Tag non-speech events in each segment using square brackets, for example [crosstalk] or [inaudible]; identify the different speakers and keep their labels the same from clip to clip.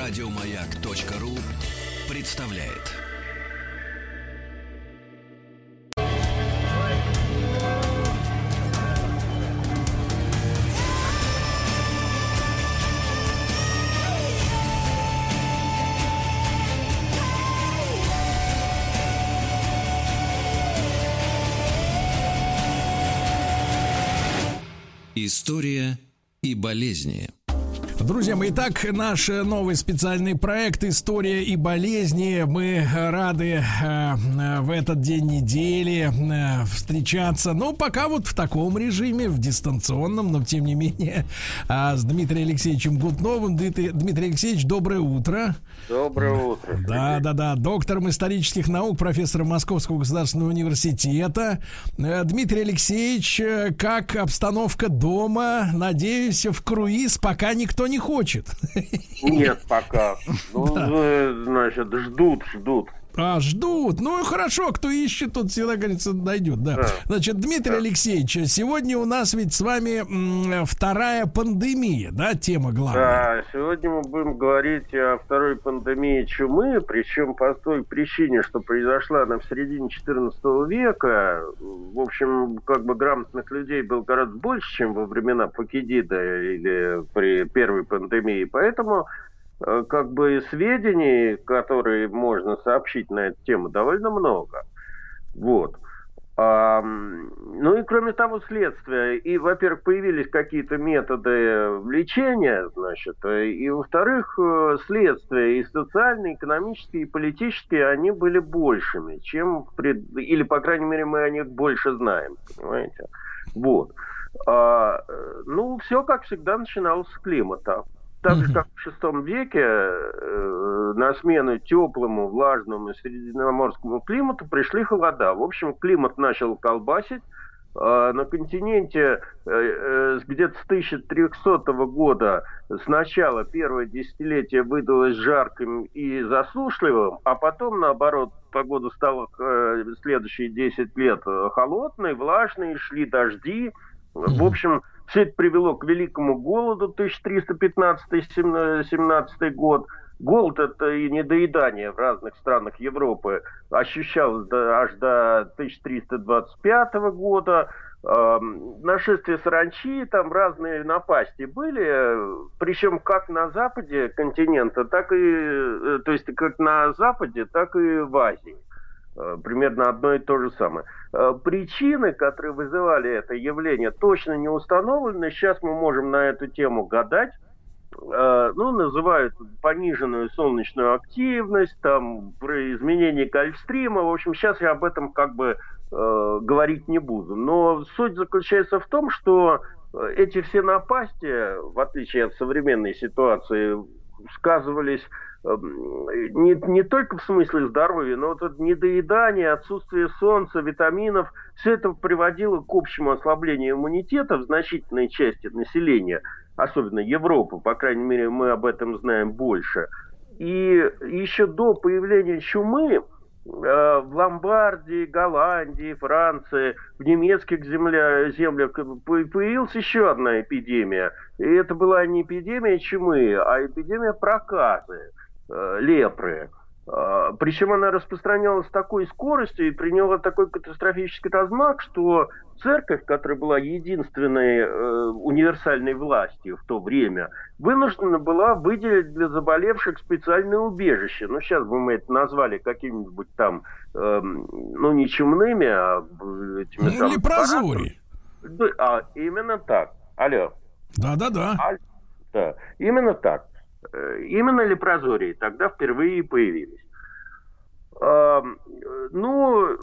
Speaker 1: Радиомаяк.ру представляет. История и болезни.
Speaker 2: Друзья мои, итак, наш новый специальный проект «История и болезни». Мы рады э, в этот день недели э, встречаться, ну, пока вот в таком режиме, в дистанционном, но тем не менее, э, с Дмитрием Алексеевичем Гутновым. Дмитрий, Дмитрий Алексеевич, доброе утро.
Speaker 3: Доброе утро.
Speaker 2: Да, да, да. Доктором исторических наук, профессор Московского государственного университета. Э, Дмитрий Алексеевич, э, как обстановка дома? Надеюсь, в круиз пока никто не хочет.
Speaker 3: Нет, пока. [laughs] Ну, да. Э, значит, ждут, ждут.
Speaker 2: А, ждут. Ну, хорошо, кто ищет, тот всегда, говорится, найдет, да. да. Значит, Дмитрий да. Алексеевич, сегодня у нас ведь с вами вторая пандемия, да, тема главная?
Speaker 3: Да, сегодня мы будем говорить о второй пандемии чумы, причем по той причине, что произошла она в середине 14 века. В общем, как бы грамотных людей было гораздо больше, чем во времена Факидида или при первой пандемии, поэтому как бы сведений, которые можно сообщить на эту тему, довольно много. Вот. А, ну и кроме того, следствия. И, во-первых, появились какие-то методы лечения, значит, и, во-вторых, э, следствия и социальные, и экономические, и политические, они были большими, чем, пред... или, по крайней мере, мы о них больше знаем, понимаете? Вот. А, э, ну, все, как всегда, начиналось с климата так же, как в VI веке, э, на смену теплому, влажному средиземноморскому климату пришли холода. В общем, климат начал колбасить. Э, на континенте э, э, где-то с 1300 года сначала первое десятилетие выдалось жарким и засушливым, а потом, наоборот, погода стала э, следующие 10 лет холодной, влажной, шли дожди. В общем, все это привело к великому голоду 1315-17 год. Голод – это и недоедание в разных странах Европы ощущалось до, аж до 1325 года. Нашествие саранчи, там разные напасти были, причем как на западе континента, так и, э, то есть как на западе, так и в Азии. Э, примерно одно и то же самое. Э, причины, которые вызывали это явление, точно не установлены. Сейчас мы можем на эту тему гадать. Э, ну, называют пониженную солнечную активность, там, про изменение гольфстрима. В общем, сейчас я об этом как бы э, говорить не буду. Но суть заключается в том, что эти все напасти, в отличие от современной ситуации, сказывались не, не только в смысле здоровья, но вот это недоедание, отсутствие солнца, витаминов, все это приводило к общему ослаблению иммунитета в значительной части населения, особенно Европы, по крайней мере, мы об этом знаем больше. И еще до появления чумы э, в Ломбардии, Голландии, Франции, в немецких земля, землях появилась еще одна эпидемия. И это была не эпидемия чумы, а эпидемия проказы э, лепры. Э, причем она распространялась с такой скоростью и приняла такой катастрофический размах, что церковь, которая была единственной э, универсальной властью в то время, вынуждена была выделить для заболевших специальное убежище. Ну, сейчас бы мы это назвали какими-нибудь там, э, ну, не чумными, а
Speaker 2: этими... Ну, лепрозори.
Speaker 3: А, именно так. Алло.
Speaker 2: Да-да-да. А,
Speaker 3: да, именно так. Э, именно лепрозории тогда впервые появились. Ну,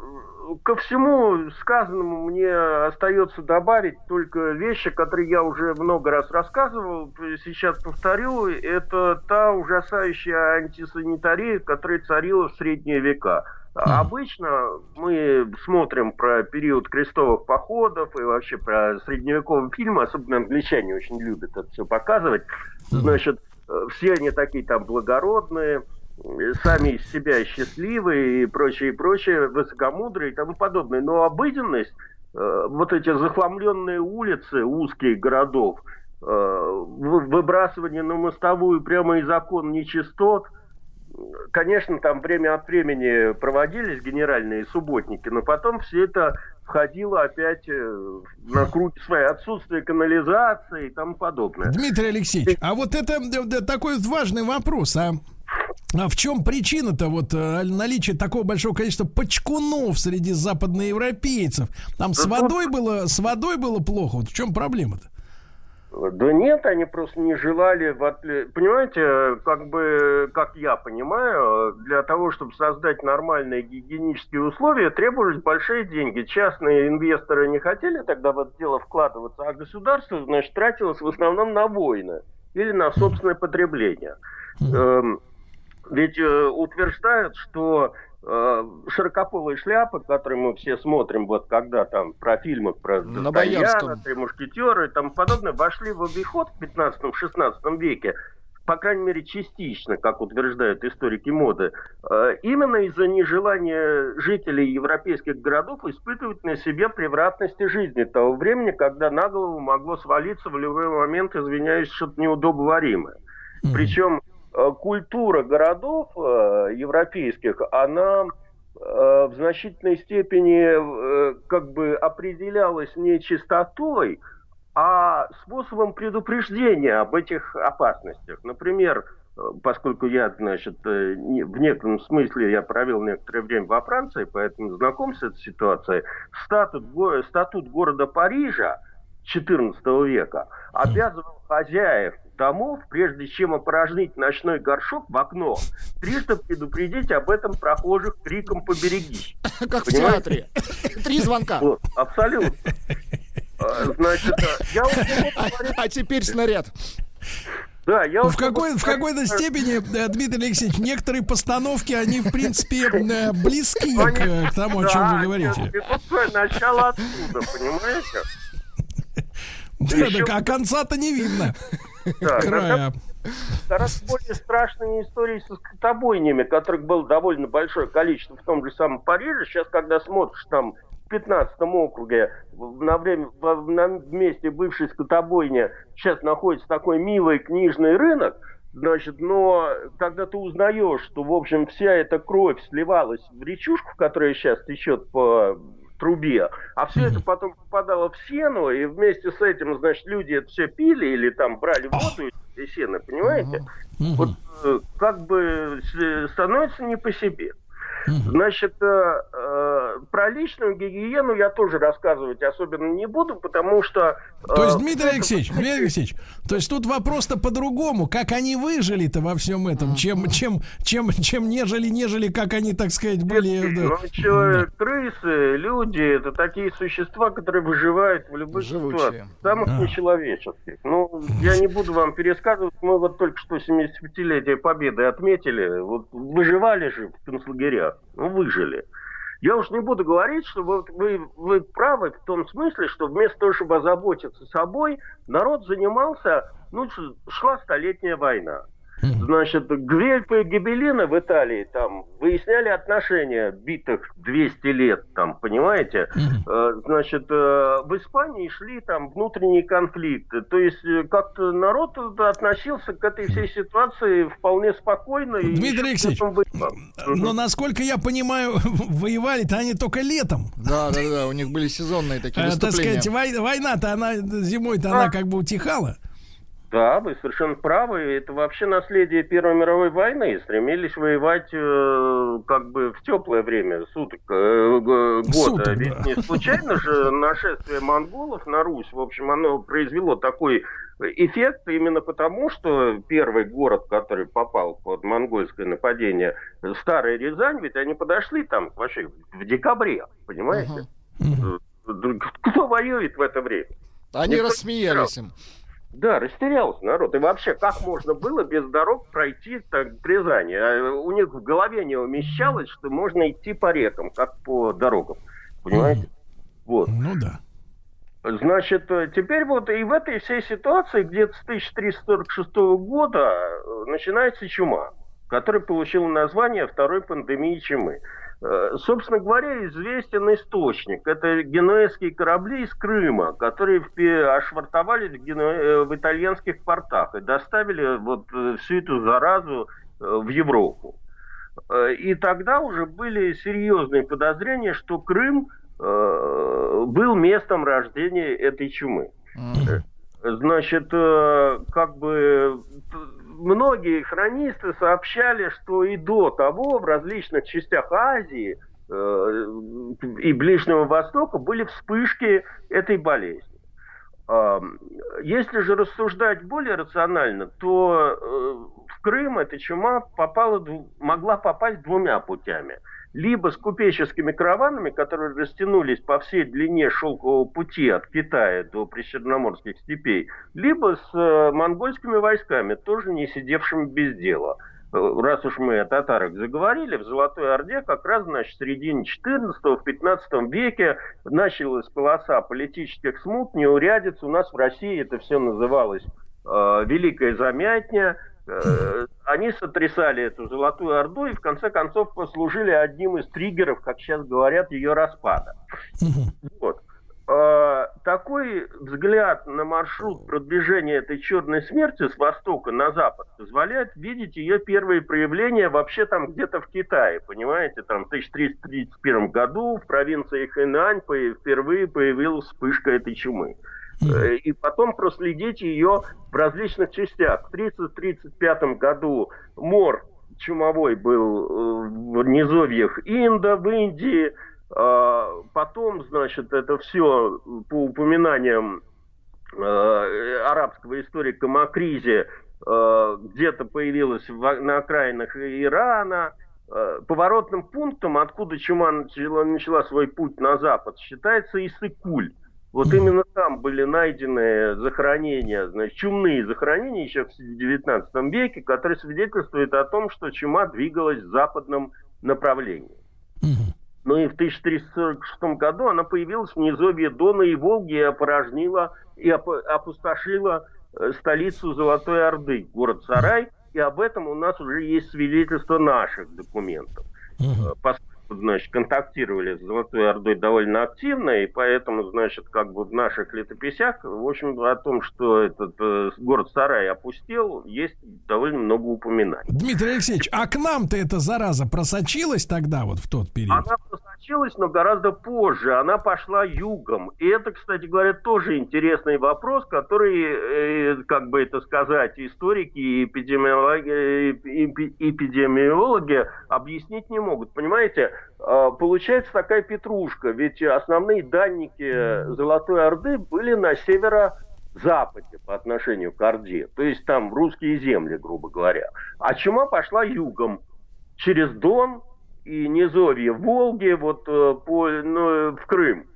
Speaker 3: ко всему сказанному мне остается добавить только вещи, которые я уже много раз рассказывал. Сейчас повторю. Это та ужасающая антисанитария, которая царила в средние века. Обычно мы смотрим про период крестовых походов и вообще про средневековые фильмы, особенно англичане очень любят это все показывать. Значит, все они такие там благородные, сами из себя счастливые и прочее, и прочее, высокомудрые и тому подобное. Но обыденность, э, вот эти захламленные улицы узких городов, выбрасывание на мостовую прямо из окон нечистот. Конечно, там время от времени проводились генеральные субботники, но потом все это входило опять э, на круги свои отсутствие канализации и тому подобное.
Speaker 2: Дмитрий Алексеевич, а вот это такой важный вопрос, а а в чем причина-то вот э, наличия такого большого количества почкунов среди западноевропейцев? Там с водой было, с водой было плохо. Вот в чем проблема-то?
Speaker 3: Да нет, они просто не желали, понимаете, как бы, как я понимаю, для того, чтобы создать нормальные гигиенические условия, требовались большие деньги. Частные инвесторы не хотели тогда в это дело вкладываться, а государство, значит, тратилось в основном на войны или на собственное потребление. Эм, ведь э, утверждают, что широкополые шляпы, которые мы все смотрим, вот когда там про фильмы про
Speaker 4: На Боярском.
Speaker 3: Три мушкетеры и тому подобное, вошли в обиход в 15-16 веке, по крайней мере, частично, как утверждают историки моды, э, именно из-за нежелания жителей европейских городов испытывать на себе превратности жизни того времени, когда на голову могло свалиться в любой момент, извиняюсь, что-то неудобоваримое. Mm-hmm. Причем Э, культура городов э, европейских, она э, в значительной степени как бы определялась не чистотой, а способом предупреждения об этих опасностях. Например, поскольку я, значит, в некотором смысле я провел некоторое время во Франции, поэтому знаком с этой ситуацией, статут, статут города Парижа XIV века обязывал хозяев домов, прежде чем опорожнить ночной горшок в окно, трижды предупредить об этом прохожих криком «поберегись». [laughs]
Speaker 4: Как в театре. [laughs] Три звонка. [laughs]
Speaker 3: абсолютно. А, значит,
Speaker 4: я А теперь снаряд.
Speaker 2: Да, я в, какой, в какой-то степени, э, Дмитрий Алексеевич, некоторые постановки, они, в принципе, э, близки к тому, о чем вы говорите.
Speaker 3: Начало оттуда, понимаете?
Speaker 2: Да, так, а конца-то не видно. Да,
Speaker 3: Края. Гораздо более страшные истории со скотобойнями, которых было довольно большое количество в том же самом Париже. Сейчас, когда смотришь там в 15 округе, на время, на месте бывшей скотобойни, сейчас находится такой милый книжный рынок, Значит, но когда ты узнаешь, что, в общем, вся эта кровь сливалась в речушку, которая сейчас течет по трубе, а все это потом попадало в сену, и вместе с этим, значит, люди это все пили или там брали воду из сена, понимаете? Вот э, как бы становится не по себе. Значит, э, э, про личную гигиену я тоже рассказывать особенно не буду, потому что...
Speaker 2: Э, то есть, Дмитрий [laughs] Алексеевич, Дмитрий Алексеевич, то есть тут вопрос-то по-другому, как они выжили-то во всем этом, чем, чем, чем, чем нежели, нежели, как они, так сказать, были...
Speaker 3: Ну, человек, крысы, люди, это такие существа, которые выживают в любой Живучие. ситуации, самых а. нечеловеческих. Ну, я не буду вам пересказывать, мы вот только что 75-летие Победы отметили, вот выживали же в концлагерях выжили. Я уж не буду говорить, что вы, вы, вы правы в том смысле, что вместо того, чтобы озаботиться собой, народ занимался, ну, шла столетняя война. Значит, Гвельпа и Гибелина в Италии там выясняли отношения битых 200 лет, там, понимаете? Э, значит, э, в Испании шли там внутренние конфликты. То есть э, как-то народ относился к этой всей ситуации вполне спокойно.
Speaker 2: Дмитрий Алексеевич, но насколько я понимаю, [laughs] воевали-то они только летом.
Speaker 4: Да, да, да, у них были сезонные такие выступления.
Speaker 2: Так сказать, война-то она зимой-то она как бы утихала.
Speaker 3: Да, вы совершенно правы. Это вообще наследие Первой мировой войны. Стремились воевать э, как бы в теплое время суток, э, года. Суток, Ведь да. не случайно же нашествие монголов на Русь, в общем, оно произвело такой эффект именно потому, что первый город, который попал под монгольское нападение, Старая Рязань, ведь они подошли там вообще в декабре, понимаете? Uh-huh. Кто воюет в это время?
Speaker 4: Они Никто рассмеялись им.
Speaker 3: Да, растерялся народ. И вообще, как можно было без дорог пройти так, Рязани? А у них в голове не умещалось, что можно идти по рекам, как по дорогам. Понимаете? Mm. Вот.
Speaker 2: Ну да.
Speaker 3: Значит, теперь вот и в этой всей ситуации где-то с 1346 года э, начинается чума, которая получила название второй пандемии чумы. Э, собственно говоря, известен источник. Это генуэзские корабли из Крыма, которые ошвартовались в, гену... Э, в итальянских портах и доставили вот э, всю эту заразу в Европу. И тогда уже были серьезные подозрения, что Крым был местом рождения этой чумы. Значит, как бы многие хронисты сообщали, что и до того в различных частях Азии э, и Ближнего Востока были вспышки этой болезни. Если же рассуждать более рационально, то э, в Крым эта чума попала, могла попасть двумя путями – либо с купеческими караванами, которые растянулись по всей длине шелкового пути от Китая до причерноморских степей, либо с э, монгольскими войсками, тоже не сидевшими без дела. Э, раз уж мы о татарах заговорили, в Золотой Орде как раз значит, в середине 14 15 веке началась полоса политических смут, неурядиц. У нас в России это все называлось э, Великая Замятня, они сотрясали эту Золотую Орду и в конце концов послужили одним из триггеров, как сейчас говорят, ее распада. Вот. Э, такой взгляд на маршрут продвижения этой черной смерти с востока на запад позволяет видеть ее первые проявления вообще там где-то в Китае, понимаете, там в 1331 году в провинции Хэнань впервые появилась вспышка этой чумы. Э, и потом проследить ее в различных частях. В 1930-1935 году мор чумовой был э, в низовьях Инда, в Индии. А, потом, значит, это все по упоминаниям э, арабского историка Макризи где-то появилось на окраинах Ирана. Поворотным пунктом, откуда чума начала, начала свой путь на запад, считается Исыкуль. Вот именно там были найдены захоронения, значит, чумные захоронения еще в 19 веке, которые свидетельствуют о том, что чума двигалась в западном направлении. Ну и в 1346 году она появилась в низовье Дона и Волги и опорожнила и опустошила э, столицу Золотой Орды, город Сарай, и об этом у нас уже есть свидетельство наших документов. Угу значит, контактировали с Золотой Ордой довольно активно, и поэтому, значит, как бы в наших летописях, в общем, о том, что этот э, город Сарай опустел, есть довольно много упоминаний.
Speaker 2: Дмитрий Алексеевич, а к нам-то эта зараза просочилась тогда, вот в тот период?
Speaker 3: Она просочилась, но гораздо позже. Она пошла югом. И это, кстати говоря, тоже интересный вопрос, который, э, как бы это сказать, историки и эпидемиологи, э, эпидемиологи объяснить не могут. Понимаете, а, получается такая петрушка, ведь основные данники Золотой Орды были на северо-западе по отношению к Орде, то есть там русские земли, грубо говоря. А чума пошла югом, через Дон и низовье Волги, вот э, по, ну, в Крым.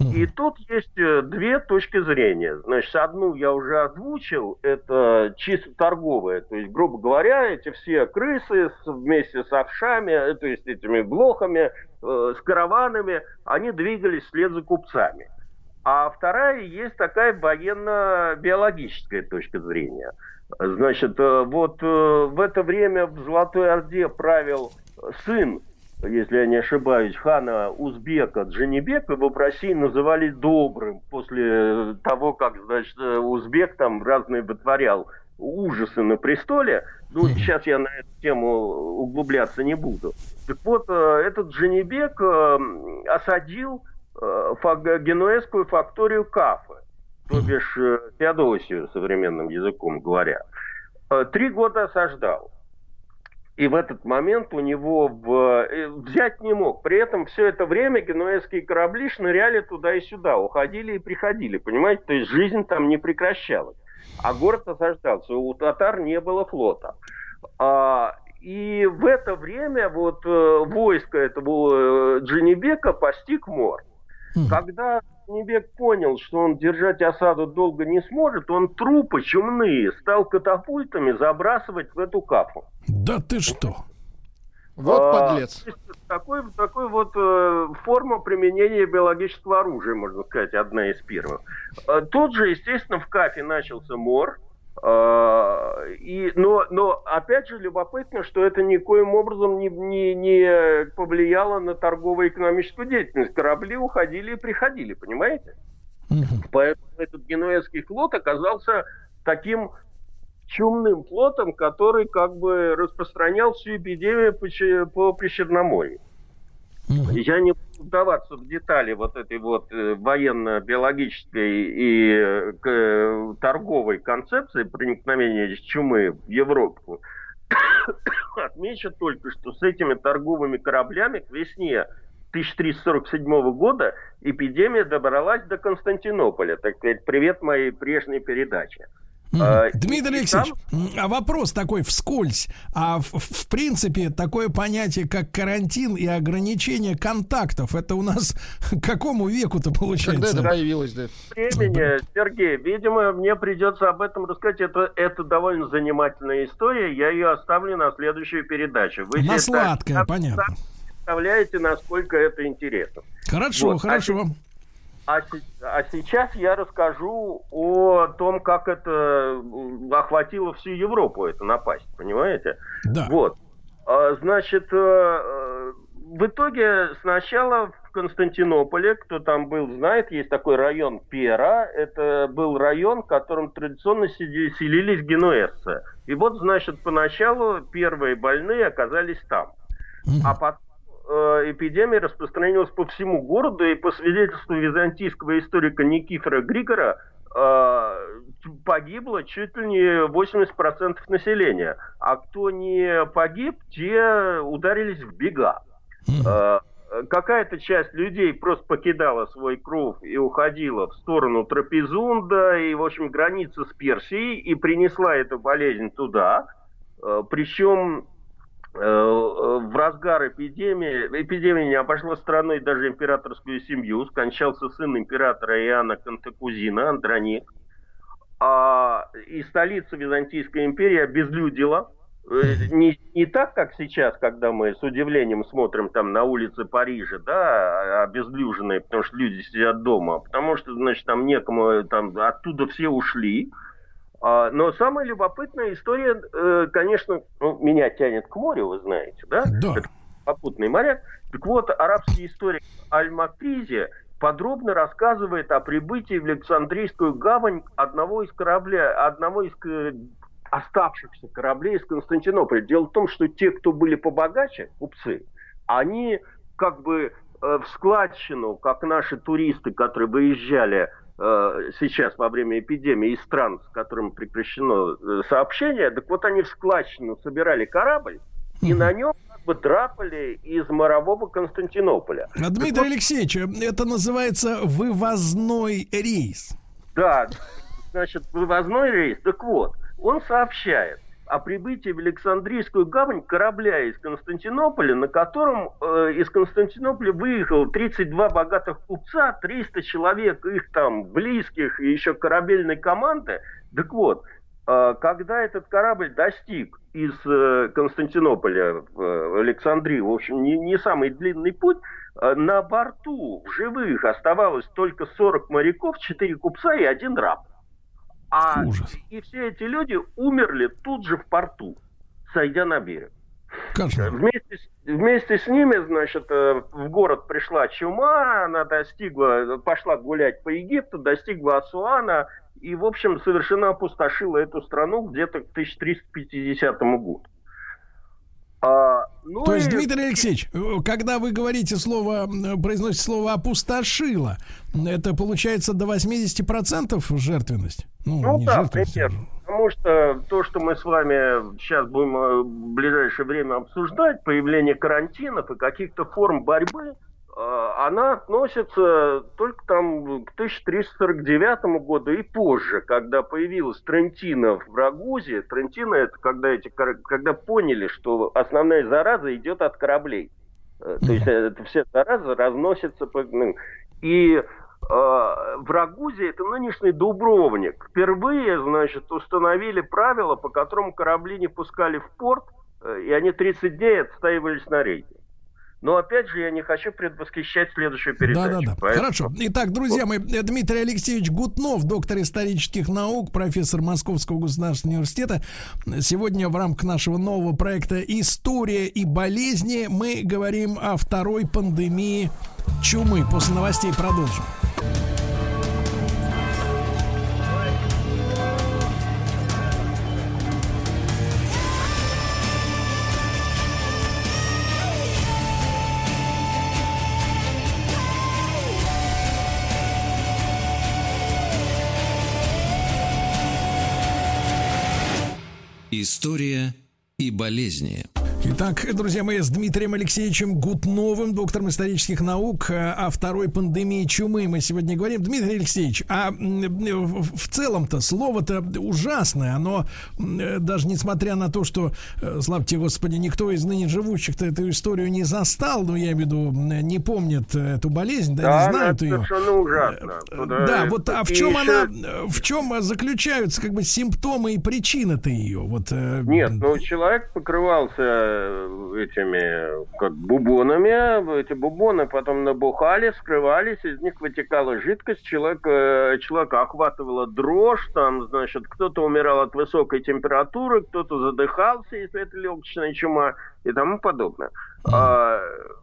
Speaker 3: И тут есть э, две точки зрения. Значит, одну я уже озвучил, это чисто торговая. То есть, грубо говоря, эти все крысы вместе с овшами, э, то есть этими блохами, э, с караванами, они двигались вслед за купцами. А вторая есть такая военно-биологическая точка зрения. Значит, вот в это время в Золотой Орде правил сын если я не ошибаюсь, хана Узбека Джанибека его в России называли добрым после того, как, значит, Узбек там разные вытворял ужасы на престоле. Ну, сейчас я на эту тему углубляться не буду. Так вот, э, этот Джанибек э, осадил э, генуэзскую факторию Кафы, то бишь Феодосию, современным языком говоря. Три года осаждал. И в этот момент у него в... Э, взять не мог. При этом все это время генуэзские корабли шныряли туда и сюда, уходили и приходили, понимаете? То есть жизнь там не прекращалась. А город осаждался. У татар не было флота. А, и в это время вот э, войско этого э, Джинибека постиг мор. Хм. Когда Небек понял, что он держать осаду долго не сможет, он трупы чумные стал катапультами забрасывать в эту кафу.
Speaker 2: Да ты что?
Speaker 4: Вот а, подлец.
Speaker 3: такой, такой вот э, форма применения биологического оружия, можно сказать, одна из первых. Э, тут же, естественно, в Кафе начался мор. А, и, но, но опять же любопытно, что это никоим образом не, не, не повлияло на торгово-экономическую деятельность. Корабли уходили и приходили, понимаете? Угу. Поэтому этот генуэзский флот оказался таким чумным флотом, который как бы распространял всю эпидемию по, по Причерноморью. Я не буду вдаваться в детали вот этой вот э, военно-биологической и э, торговой концепции проникновения чумы в Европу. [coughs] Отмечу только, что с этими торговыми кораблями к весне 1347 года эпидемия добралась до Константинополя. Так сказать, привет моей прежней передаче.
Speaker 2: А, Дмитрий Алексеевич, там... а вопрос такой вскользь. А в, в принципе такое понятие, как карантин и ограничение контактов, это у нас [laughs] к какому веку-то получается?
Speaker 3: Когда это появилось, да? Времени, Сергей, видимо, мне придется об этом рассказать. Это, это довольно занимательная история. Я ее оставлю на следующую передачу.
Speaker 2: Вы на сладкое, понятно.
Speaker 3: Представляете, насколько это интересно.
Speaker 2: Хорошо, вот. хорошо. А
Speaker 3: а, а сейчас я расскажу о том, как это охватило всю Европу, это напасть, понимаете?
Speaker 2: Да.
Speaker 3: Вот. А, значит, э, э, в итоге сначала в Константинополе, кто там был, знает, есть такой район Пера. Это был район, в котором традиционно селились генуэзцы. И вот, значит, поначалу первые больные оказались там. А потом эпидемия распространилась по всему городу, и по свидетельству византийского историка Никифора Григора э, погибло чуть ли не 80% населения. А кто не погиб, те ударились в бега. Э, какая-то часть людей просто покидала свой кров и уходила в сторону Трапезунда и, в общем, границы с Персией и принесла эту болезнь туда. Причем Э, в разгар эпидемии, эпидемия не обошла страной даже императорскую семью, скончался сын императора Иоанна Кантакузина, Андроник, а, и столица Византийской империи обезлюдила, э, [laughs] не, не так, как сейчас, когда мы с удивлением смотрим там на улицы Парижа, да, обезлюженные, потому что люди сидят дома, потому что, значит, там некому, там оттуда все ушли, но самая любопытная история, э, конечно, ну, меня тянет к морю, вы знаете, да?
Speaker 2: Да.
Speaker 3: Это попутный моряк. Так вот, арабский историк Аль-Макризи подробно рассказывает о прибытии в Александрийскую гавань одного из кораблей, одного из э, оставшихся кораблей из Константинополя. Дело в том, что те, кто были побогаче, купцы, они как бы э, в складчину, как наши туристы, которые выезжали сейчас во время эпидемии из стран, с которыми прекращено э, сообщение, так вот они в складчину собирали корабль, и на нем как бы драпали из морового Константинополя.
Speaker 2: А, Дмитрий вот, Алексеевич, это называется вывозной рейс.
Speaker 3: Да, значит, вывозной рейс. Так вот, он сообщает, о прибытии в Александрийскую гавань корабля из Константинополя, на котором э, из Константинополя выехало 32 богатых купца, 300 человек их там близких и еще корабельной команды. Так вот, э, когда этот корабль достиг из э, Константинополя в э, Александрию, в общем, не, не самый длинный путь, э, на борту в живых оставалось только 40 моряков, 4 купца и один раб. А Ужас. и все эти люди умерли тут же в порту, сойдя на берег. Кошмар. Вместе, вместе с ними, значит, э, в город пришла чума, она достигла, пошла гулять по Египту, достигла Асуана и, в общем, совершенно опустошила эту страну где-то к 1350 году.
Speaker 2: А, ну То и... есть, Дмитрий Алексеевич, э, когда вы говорите слово, произносите слово опустошила, это получается до 80% жертвенность?
Speaker 3: Ну, ну да, примерно. Потому что то, что мы с вами сейчас будем э, в ближайшее время обсуждать, появление карантинов и каких-то форм борьбы, она относится только там к 1349 году и позже, когда появилась Трентина в Рагузе. Трентина это когда, эти, когда поняли, что основная зараза идет от кораблей. Э, то есть это все заразы разносятся по... Ну, и Э, в Рагузе, это нынешний Дубровник, впервые, значит, установили правила, по которым корабли не пускали в порт, э, и они 30 дней отстаивались на рейде. Но опять же, я не хочу предвосхищать следующую передачу. Да, да, да.
Speaker 2: Поэтому... Хорошо. Итак, друзья мои, Дмитрий Алексеевич Гутнов, доктор исторических наук, профессор Московского государственного университета. Сегодня в рамках нашего нового проекта «История и болезни» мы говорим о второй пандемии чумы. После новостей продолжим.
Speaker 1: История и болезни.
Speaker 2: Итак, друзья мои, с Дмитрием Алексеевичем Гутновым, доктором исторических наук, э, о второй пандемии чумы мы сегодня говорим. Дмитрий Алексеевич, а в целом-то слово-то ужасное, оно э, даже несмотря на то, что, э, славьте Господи, никто из ныне живущих-то эту историю не застал, ну, я имею в виду, не помнит эту болезнь, да, да не знают ее.
Speaker 3: совершенно ужасно.
Speaker 2: Туда да, вот а в чем еще... она, в чем заключаются как бы симптомы и причины-то ее? Вот,
Speaker 3: Нет, ну, человек покрывался этими как бубонами. Эти бубоны потом набухали, скрывались, из них вытекала жидкость, человек, э, человека охватывала дрожь, там, значит, кто-то умирал от высокой температуры, кто-то задыхался, если это легочная чума и тому подобное. А,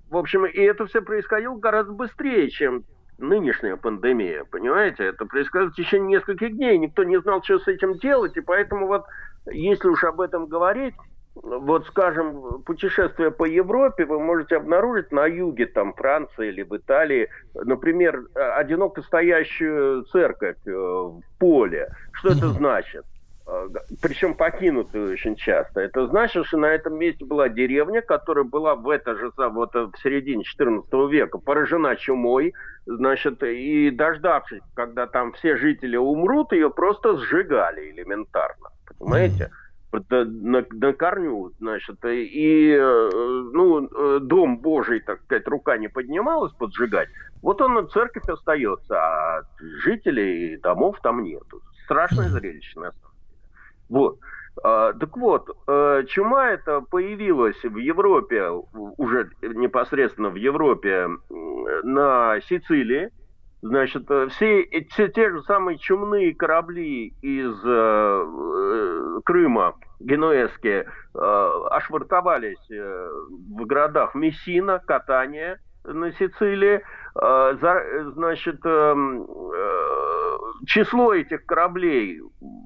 Speaker 3: в общем, и это все происходило гораздо быстрее, чем нынешняя пандемия, понимаете? Это происходило в течение нескольких дней, никто не знал, что с этим делать, и поэтому вот, если уж об этом говорить, вот, скажем, путешествуя по Европе, вы можете обнаружить на юге, там, Франции или в Италии, например, одиноко стоящую церковь э, в поле. Что это значит? Э, Причем покинутую очень часто. Это значит, что на этом месте была деревня, которая была в это же вот в середине 14 века поражена чумой, значит, и дождавшись, когда там все жители умрут, ее просто сжигали элементарно. Понимаете? Mm-hmm на, на корню, значит, и, э, ну, э, дом Божий, так сказать, рука не поднималась поджигать, вот он, церковь остается, а жителей домов там нету. Страшное зрелище, на самом деле. Вот. А, так вот, э, чума это появилась в Европе, уже непосредственно в Европе, на Сицилии, Значит, э, все, все те же самые чумные корабли из э, э Крыма, генуэзские, э, ошвартовались э, в городах Мессина, Катания на Сицилии. Э, за, значит, э, э, число этих кораблей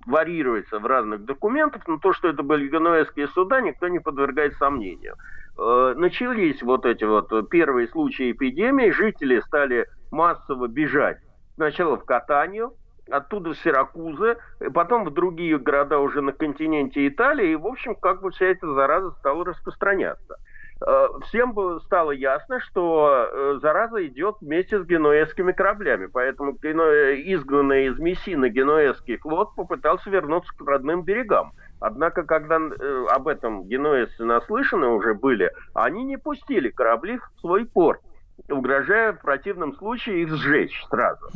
Speaker 3: варьируется в разных документах, но то, что это были генуэзские суда, никто не подвергает сомнению. Э, начались вот эти вот первые случаи эпидемии, жители стали массово бежать. Сначала в Катанию, оттуда в Сиракузы, потом в другие города уже на континенте Италии, и, в общем, как бы вся эта зараза стала распространяться. Э, всем стало ясно, что э, зараза идет вместе с генуэзскими кораблями, поэтому изгнанный из Мессины генуэзский флот попытался вернуться к родным берегам. Однако, когда э, об этом генуэзцы наслышаны уже были, они не пустили корабли в свой порт угрожая в противном случае их сжечь сразу.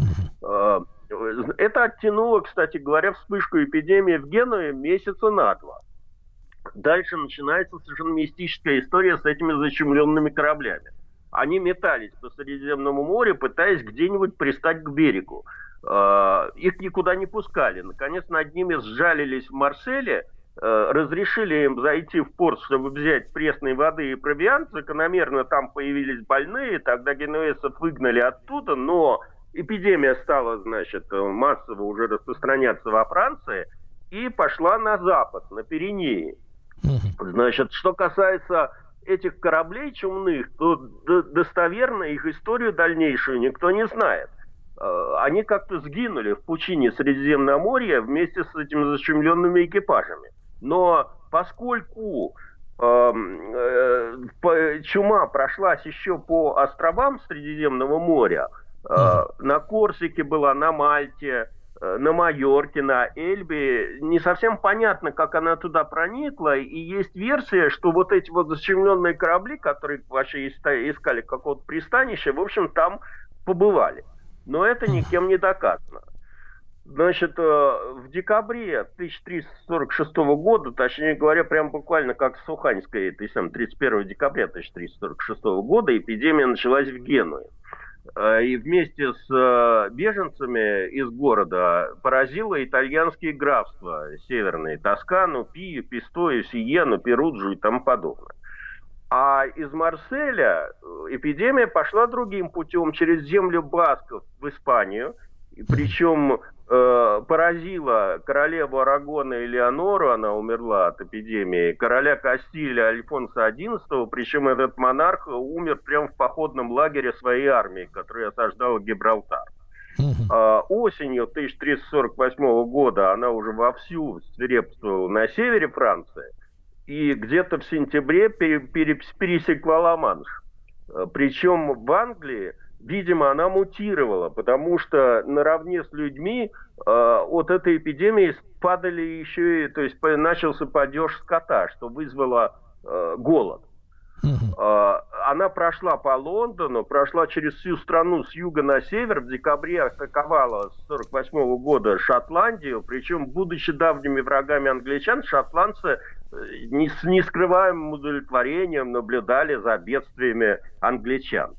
Speaker 3: Э, это оттянуло, кстати говоря, вспышку эпидемии в Генуе месяца на два. Дальше начинается совершенно мистическая история с этими зачумленными кораблями. Они метались по Средиземному морю, пытаясь где-нибудь пристать к берегу. Э, их никуда не пускали. Наконец над ними сжалились в Марселе – Э, разрешили им зайти в порт, чтобы взять пресной воды и провиант, закономерно там появились больные, тогда генуэзцев выгнали оттуда, но эпидемия стала, значит, массово уже распространяться во Франции и пошла на запад, на Пиренеи. Значит, что касается этих кораблей чумных, то достоверно их историю дальнейшую никто не знает. Э, они как-то сгинули в пучине Средиземноморья вместе с этими зачумленными экипажами. Но поскольку эм, э, чума прошлась еще по островам Средиземного моря, э, на Корсике была, на Мальте, на Майорке, на Эльбе, не совсем понятно, как она туда проникла, и есть версия, что вот эти вот зачумленные корабли, которые вообще искали какого-то пристанища, в общем, там побывали. Но это никем не доказано. Значит, э, в декабре 1346 года, точнее говоря, прям буквально как с Суханьской, этой самой 31 декабря 1346 года, эпидемия началась в Генуе. Э, и вместе с э, беженцами из города поразило итальянские графства северные, Тоскану, Пию, Пистою, Сиену, Перуджу и тому подобное. А из Марселя эпидемия пошла другим путем, через землю басков в Испанию – причем э, поразила королеву Арагона Элеонору, она умерла от эпидемии, короля Кастиля Альфонса XI, причем этот монарх умер прямо в походном лагере своей армии, которая осаждала Гибралтар. Uh-huh. Осенью 1348 года она уже вовсю свирепствовала на севере Франции, и где-то в сентябре пересекла Ла-Манш. Э, причем в Англии видимо, она мутировала, потому что наравне с людьми э, от этой эпидемии падали еще и, то есть начался падеж скота, что вызвало э, голод. Uh-huh. Она прошла по Лондону, прошла через всю страну с юга на север, в декабре атаковала с 48 года Шотландию, причем, будучи давними врагами англичан, шотландцы э, не с нескрываемым удовлетворением наблюдали за бедствиями англичан.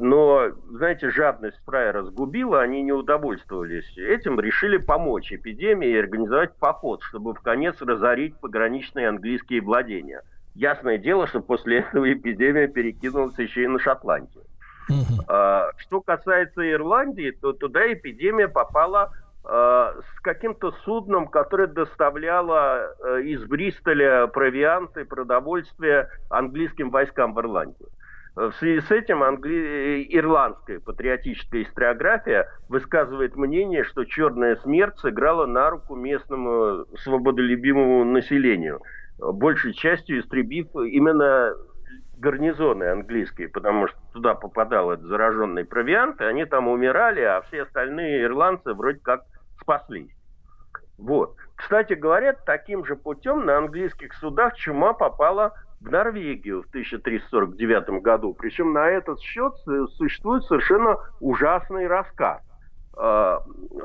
Speaker 3: Но, знаете, жадность Прая разгубила, они не удовольствовались этим, решили помочь эпидемии и организовать поход, чтобы в конец разорить пограничные английские владения. Ясное дело, что после этого эпидемия перекинулась еще и на Шотландию. А, что касается Ирландии, то туда эпидемия попала а, с каким-то судном, которое доставляло а, из Бристоля провианты, продовольствие английским войскам в Ирландию. В связи с этим англи... ирландская патриотическая историография высказывает мнение, что черная смерть сыграла на руку местному свободолюбимому населению, большей частью истребив именно гарнизоны английские, потому что туда попадал этот зараженный провиант, и они там умирали, а все остальные ирландцы вроде как спаслись. Вот. Кстати говоря, таким же путем на английских судах чума попала в Норвегию в 1349 году. Причем на этот счет существует совершенно ужасный рассказ. А,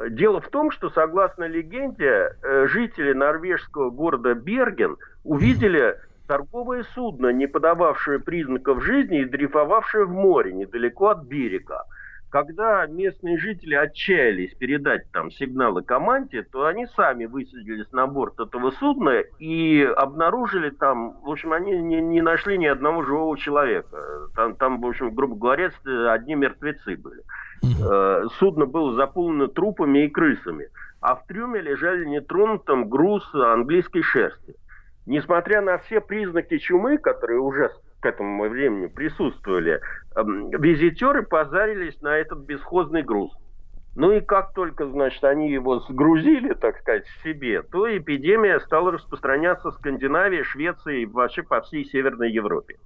Speaker 3: дело в том, что, согласно легенде, э, жители норвежского города Берген увидели торговое судно, не подававшее признаков жизни и дрейфовавшее в море недалеко от берега когда местные жители отчаялись передать там сигналы команде, то они сами высадились на борт этого судна и обнаружили там, в общем, они не, не нашли ни одного живого человека. Там, там, в общем, грубо говоря, одни мертвецы были. Э, судно было заполнено трупами и крысами, а в трюме лежали нетронутым груз английской шерсти. Несмотря на все признаки чумы, которые уже к этому времени присутствовали, эм, визитеры позарились на этот бесхозный груз. Ну и как только, значит, они его сгрузили, так сказать, в себе, то эпидемия стала распространяться в Скандинавии, Швеции и вообще по всей Северной Европе.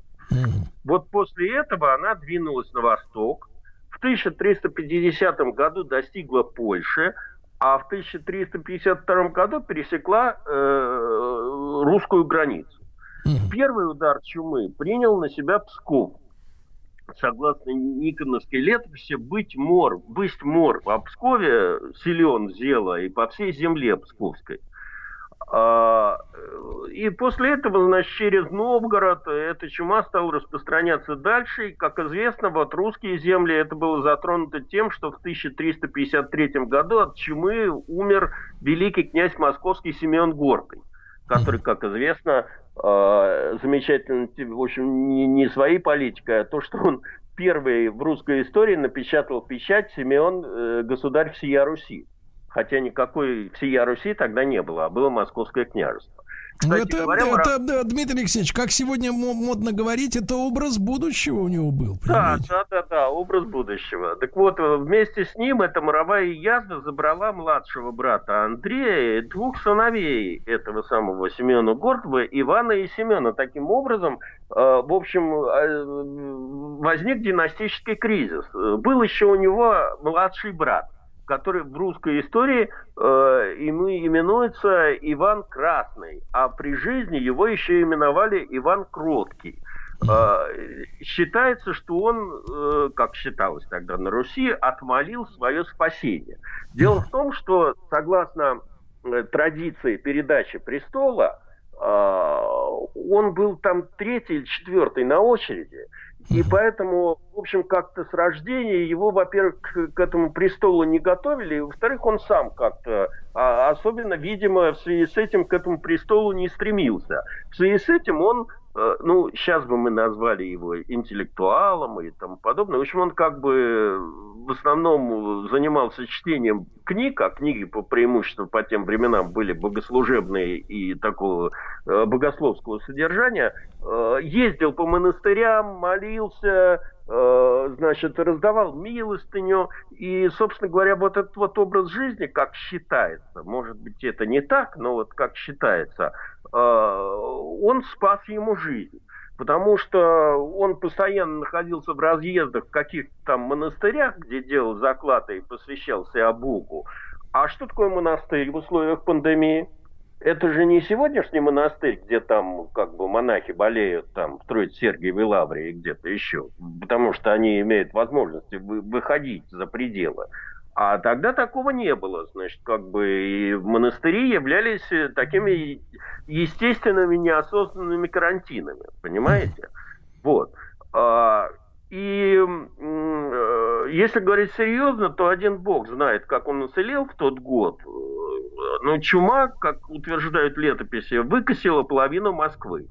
Speaker 3: Вот после этого она двинулась на восток. В 1350 году достигла Польши, а в 1352 году пересекла э, русскую границу. Первый удар чумы принял на себя Псков. Согласно Никоновской летописи, быть мор, быть мор по Пскове силен зела и по всей земле Псковской. А, и после этого, значит, через Новгород эта чума стала распространяться дальше. И, как известно, вот русские земли это было затронуто тем, что в 1353 году от чумы умер великий князь московский Семен Горкой, который, как известно, э, замечательно, в общем, не, не своей политикой, а то, что он первый в русской истории напечатал печать Симеон, э, государь всея Руси. Хотя никакой всея Руси тогда не было, а было Московское княжество.
Speaker 2: Ну, это, говоря, это, да, Дмитрий Алексеевич, как сегодня модно говорить, это образ будущего у него был.
Speaker 3: Да, да, да, да, образ будущего. Так вот, вместе с ним эта моровая язва забрала младшего брата Андрея и двух сыновей этого самого Семена Гордова, Ивана и Семена. Таким образом, э, в общем, э, возник династический кризис. Был еще у него младший брат который в русской истории э, именуется Иван Красный, а при жизни его еще именовали Иван Кроткий. Считается, что он, как считалось тогда на Руси, отмолил свое спасение. Дело в том, что согласно традиции передачи престола, он был там третий или четвертый на очереди. И поэтому, в общем, как-то с рождения его, во-первых, к, этому престолу не готовили, и, во-вторых, он сам как-то, а, особенно, видимо, в связи с этим к этому престолу не стремился. В связи с этим он Э, ну, сейчас бы мы назвали его интеллектуалом и тому подобное. В общем, он как бы в основном занимался чтением книг, а книги по преимуществу по тем временам были богослужебные и такого э, богословского содержания. Э, ездил по монастырям, молился, значит, раздавал милостыню. И, собственно говоря, вот этот вот образ жизни, как считается, может быть, это не так, но вот как считается – Э, он спас ему жизнь. Потому что он постоянно находился в разъездах в каких-то там монастырях, где делал заклады и посвящался Богу. А что такое монастырь в условиях пандемии? Это же не сегодняшний монастырь, где там как бы монахи болеют там в Троице-Сергиевой Лавре и где-то еще, потому что они имеют возможность выходить за пределы. А тогда такого не было. Значит, как бы и монастыри являлись э, такими естественными неосознанными карантинами. Понимаете? Вот. А, и э, если говорить серьезно, то один бог знает, как он уцелел в тот год. Но чума, как утверждают летописи, выкосила половину Москвы.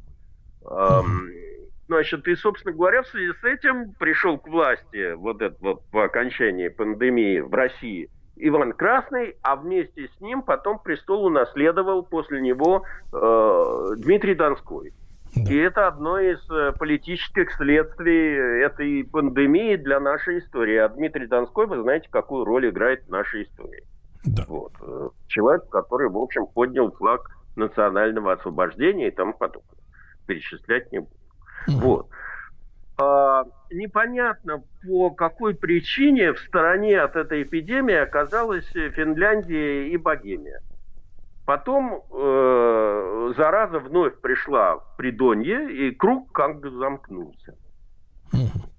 Speaker 3: Значит, и, собственно говоря, в связи с этим пришел к власти вот это вот по окончании пандемии в России Иван Красный, а вместе с ним потом престол унаследовал после него э, Дмитрий Донской. И это одно из э, политических следствий этой пандемии для нашей истории. А Дмитрий Донской, вы знаете, какую роль играет в нашей истории. Да. Вот. Э, человек, который, в общем, поднял флаг национального освобождения и тому подобное. Перечислять не буду. Вот. А, непонятно, по какой причине в стороне от этой эпидемии оказалась Финляндия и Богемия. Потом э, зараза вновь пришла в Придонье, и круг как бы замкнулся.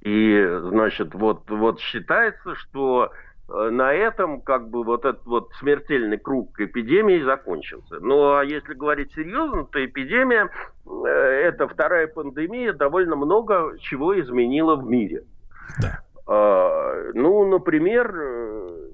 Speaker 3: И, значит, вот, вот считается, что на этом как бы вот этот вот смертельный круг эпидемии закончился. Ну а если говорить серьезно, то эпидемия, э, это вторая пандемия, довольно много чего изменила в мире. Да. А, ну, например, э,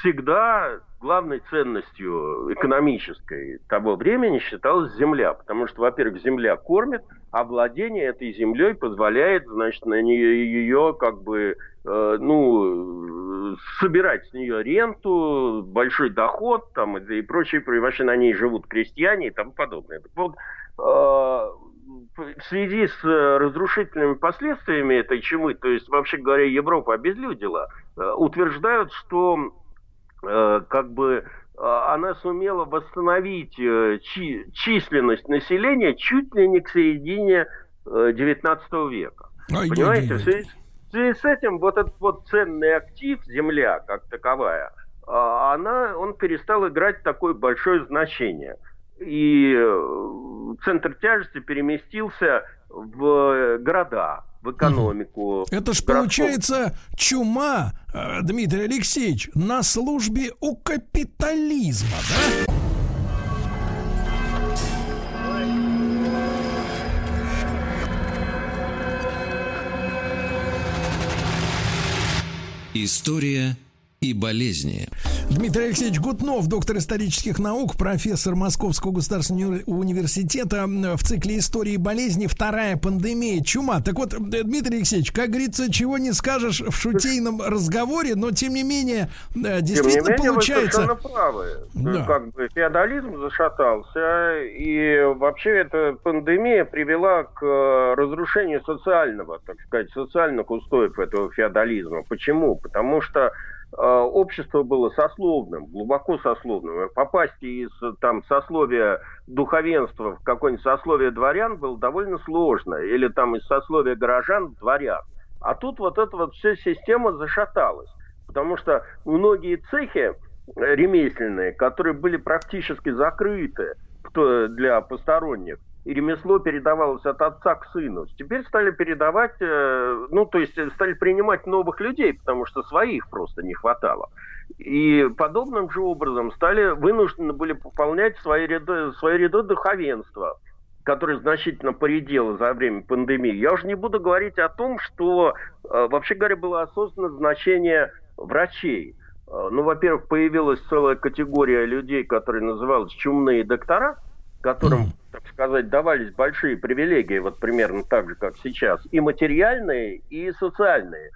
Speaker 3: всегда главной ценностью экономической того времени считалась земля, потому что, во-первых, земля кормит, а владение этой землей позволяет, значит, на нее ее как бы, э, ну, собирать с нее ренту, большой доход там и, прочее, вообще на ней живут крестьяне и тому подобное. вот, э, в связи с разрушительными последствиями этой чумы, то есть, вообще говоря, Европа обезлюдила, э, утверждают, что Э, как бы э, она сумела восстановить э, чи численность населения чуть ли не к середине XIX века. Ой, Понимаете, ой, ой, ой. В связи с этим вот этот вот ценный актив, земля как таковая, она, он перестал играть такое большое значение. И центр тяжести переместился в города, в экономику.
Speaker 2: Это ж получается чума, э, Дмитрий Алексеевич, на службе у капитализма, да?
Speaker 1: История и болезни.
Speaker 2: Дмитрий Алексеевич Гутнов, доктор исторических наук, профессор Московского государственного университета в цикле истории болезни «Вторая пандемия. Чума». Так вот, Дмитрий Алексеевич, как говорится, чего не скажешь в шутейном разговоре, но тем не менее, действительно тем не менее, получается...
Speaker 3: Вы правы. Да. Как бы феодализм зашатался, и вообще эта пандемия привела к э, разрушению социального, так сказать, социальных устоев этого феодализма. Почему? Потому что Э, общество было сословным, глубоко сословным. Попасть из там сословия духовенства в какое-нибудь сословие дворян было довольно сложно. Или там из сословия горожан в дворян. А тут вот эта вот вся система зашаталась. Потому что многие цехи ремесленные, которые были практически закрыты для посторонних, и ремесло передавалось от отца к сыну. Теперь стали передавать, э, ну, то есть стали принимать новых людей, потому что своих просто не хватало. И подобным же образом стали вынуждены были пополнять свои ряды, свои ряды духовенства которое значительно поредело за время пандемии. Я уже не буду говорить о том, что, э, вообще говоря, было осознано значение врачей. Э, ну, во-первых, появилась целая категория людей, которые назывались чумные доктора, которым, так сказать, давались большие привилегии, вот примерно так же, как сейчас, и материальные, и социальные.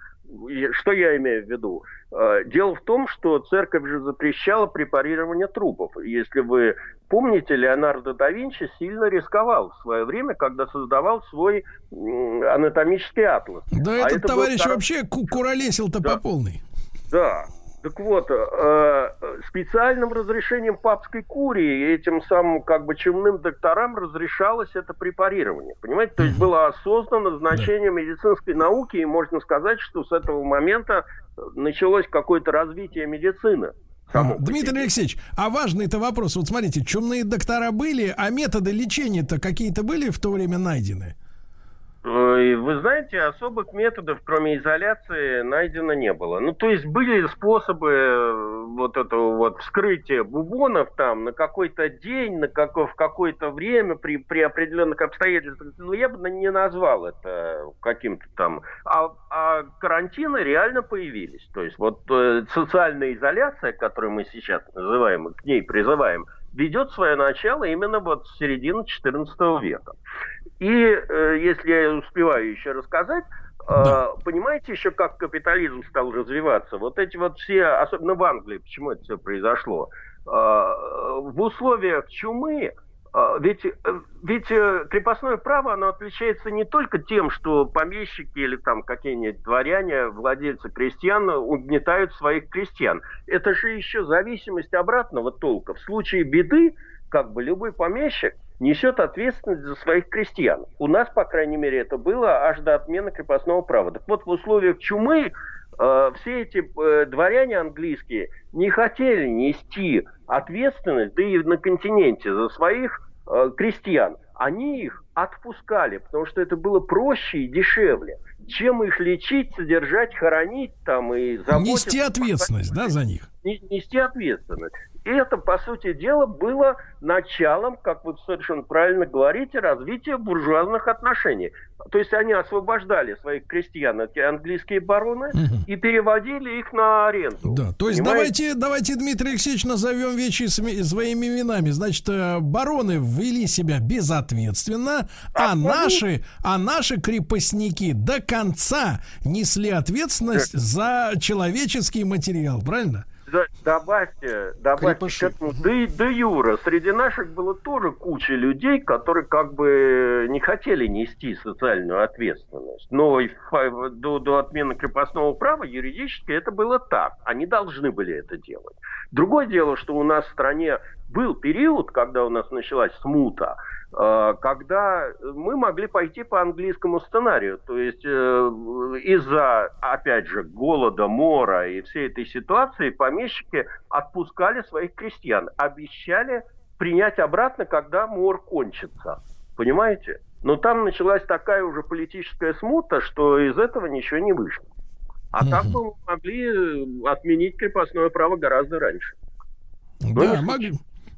Speaker 3: Что я имею в виду? Э, дело в том, что церковь же запрещала препарирование трупов. Если вы помните, Леонардо да Винчи сильно рисковал в свое время, когда создавал свой анатомический атлас.
Speaker 2: Да а этот товарищ был... вообще куролесил-то да. по полной.
Speaker 3: Да, так вот, э, специальным разрешением папской курии этим самым как бы чумным докторам разрешалось это препарирование. Понимаете? То есть было осознано значение медицинской науки, и можно сказать, что с этого момента началось какое-то развитие медицины.
Speaker 2: Само Дмитрий Алексеевич, а важный это вопрос. Вот смотрите, чумные доктора были, а методы лечения-то какие-то были в то время найдены?
Speaker 3: Вы знаете, особых методов, кроме изоляции, найдено не было. Ну, то есть были способы э, вот этого вот вскрытия бубонов там на какой-то день, на как, в какое-то время, при, при определенных обстоятельствах. Ну, я бы не назвал это каким-то там... А, а карантины реально появились. То есть вот э, социальная изоляция, которую мы сейчас называем, к ней призываем, ведет свое начало именно вот с середины XIV века. И э, если я успеваю еще рассказать, э, да. понимаете еще, как капитализм стал развиваться? Вот эти вот все, особенно в Англии, почему это все произошло? Э, в условиях чумы ведь, э, ведь э, крепостное право, оно отличается не только тем, что помещики или там какие-нибудь дворяне, владельцы крестьян угнетают своих крестьян. Это же еще зависимость обратного толка. В случае беды, как бы любой помещик несет ответственность за своих крестьян. У нас, по крайней мере, это было аж до отмены крепостного права. Так вот, в условиях чумы все эти э, дворяне английские не хотели нести ответственность, да и на континенте, за своих э, крестьян. Они их отпускали, потому что это было проще и дешевле, чем их лечить, содержать, хоронить там и
Speaker 2: заботиться. Нести ответственность, да, за них?
Speaker 3: Нести ответственность. И это, по сути дела, было началом, как вы совершенно правильно говорите, развития буржуазных отношений. То есть они освобождали своих крестьян, эти английские бароны, угу. и переводили их на аренду.
Speaker 2: Да, то есть давайте, давайте, Дмитрий Алексеевич, назовем вещи своими именами. Значит, э, бароны ввели себя безответственно, а наши, а наши крепостники до конца несли ответственность за человеческий материал, правильно?
Speaker 3: Добавьте, добавьте к этому де, де юра. Среди наших было тоже куча людей, которые как бы не хотели нести социальную ответственность. Но до, до отмены крепостного права юридически это было так. Они должны были это делать. Другое дело, что у нас в стране был период, когда у нас началась смута, когда мы могли пойти по английскому сценарию. То есть э, из-за, опять же, голода, мора и всей этой ситуации помещики отпускали своих крестьян, обещали принять обратно, когда мор кончится. Понимаете? Но там началась такая уже политическая смута, что из этого ничего не вышло. А так бы мы могли отменить крепостное право гораздо раньше.
Speaker 2: Да, могли.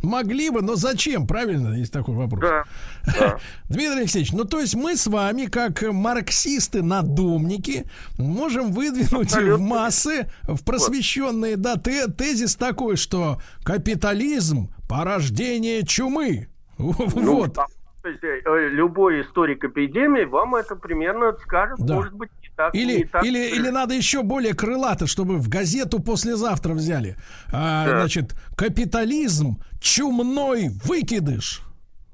Speaker 2: Могли бы, но зачем? Правильно, есть такой вопрос. Да, да. [laughs] Дмитрий Алексеевич, ну то есть мы с вами, как марксисты-надумники, можем выдвинуть Абсолютно. в массы, в просвещенные, да, тезис такой, что капитализм – порождение чумы. [laughs] Ну, вот.
Speaker 3: Э, любой историк эпидемии вам это примерно скажет, да. может быть,
Speaker 2: так, или, так... или, или надо еще более крылато, чтобы в газету послезавтра взяли. А, да. Значит, капитализм чумной выкидыш.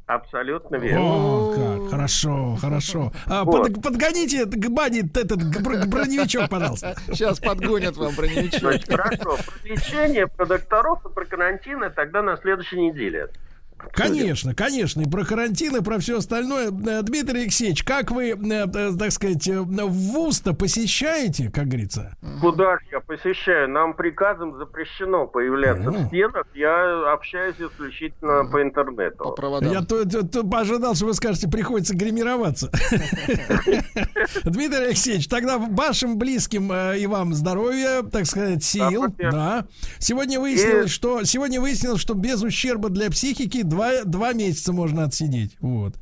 Speaker 3: Абсолютно верно.
Speaker 2: О, как хорошо, хорошо. А, вот. под, подгоните к бане этот броневичок, пожалуйста.
Speaker 4: Сейчас подгонят вам броневичок. Значит,
Speaker 3: хорошо. Про лечение, про докторов и про карантин тогда на следующей неделе.
Speaker 2: Конечно, конечно, и про карантин, и про все остальное. Э, Дмитрий Алексеевич, как вы, э, э, так сказать, в ВУЗ-то посещаете, как говорится?
Speaker 3: Куда же я посещаю. Нам приказом запрещено появляться в стенах. Я общаюсь исключительно по интернету.
Speaker 4: По проводам.
Speaker 2: Я то, то, то ожидал, что вы скажете, приходится гримироваться. [laughs] Дмитрий Алексеевич, тогда вашим близким и вам здоровья, так сказать, сил. Да. Сегодня выяснилось, что сегодня выяснилось, что без ущерба для психики два, два месяца можно отсидеть. Вот.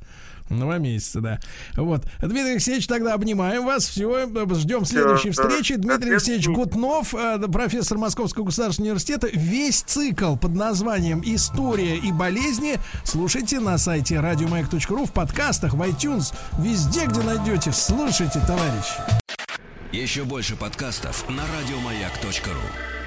Speaker 2: Два месяца, да. Вот. Дмитрий Алексеевич, тогда обнимаем вас. Все, ждем следующей
Speaker 3: да.
Speaker 2: встречи. Дмитрий Алексеевич. Гутнов, э, профессор Московского государственного университета. Весь цикл под названием «История и болезни» слушайте на сайте радиомаяк.ру, в подкастах, в iTunes, везде, где найдете. Слушайте, товарищи.
Speaker 1: Еще больше подкастов на радиомаяк.ру.